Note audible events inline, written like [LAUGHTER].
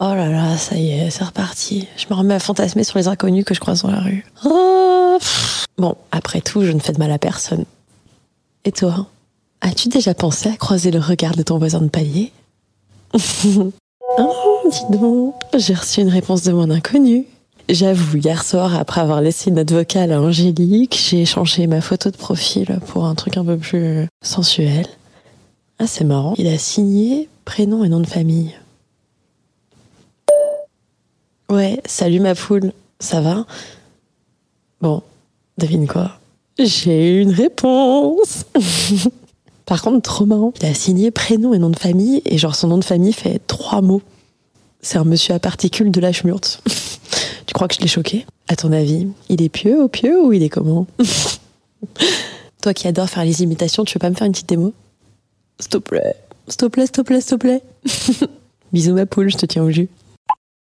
Oh là là, ça y est, c'est reparti. Je me remets à fantasmer sur les inconnus que je croise dans la rue. Oh, bon, après tout, je ne fais de mal à personne. Et toi As-tu déjà pensé à croiser le regard de ton voisin de palier? Oh, [LAUGHS] dis donc, j'ai reçu une réponse de mon inconnu. J'avoue, hier soir, après avoir laissé une note vocale à Angélique, j'ai changé ma photo de profil pour un truc un peu plus sensuel. Ah, c'est marrant. Il a signé prénom et nom de famille. Ouais, salut ma poule, ça va? Bon, devine quoi? J'ai une réponse [LAUGHS] Par contre, trop marrant, il a signé prénom et nom de famille, et genre son nom de famille fait trois mots. C'est un monsieur à particules de la schmurte. [LAUGHS] tu crois que je l'ai choqué? À ton avis, il est pieux au pieux ou il est comment? [LAUGHS] Toi qui adores faire les imitations, tu veux pas me faire une petite démo? S'il te plaît, s'il te plaît, s'il te plaît, s'il te plaît. Bisous ma poule, je te tiens au jus.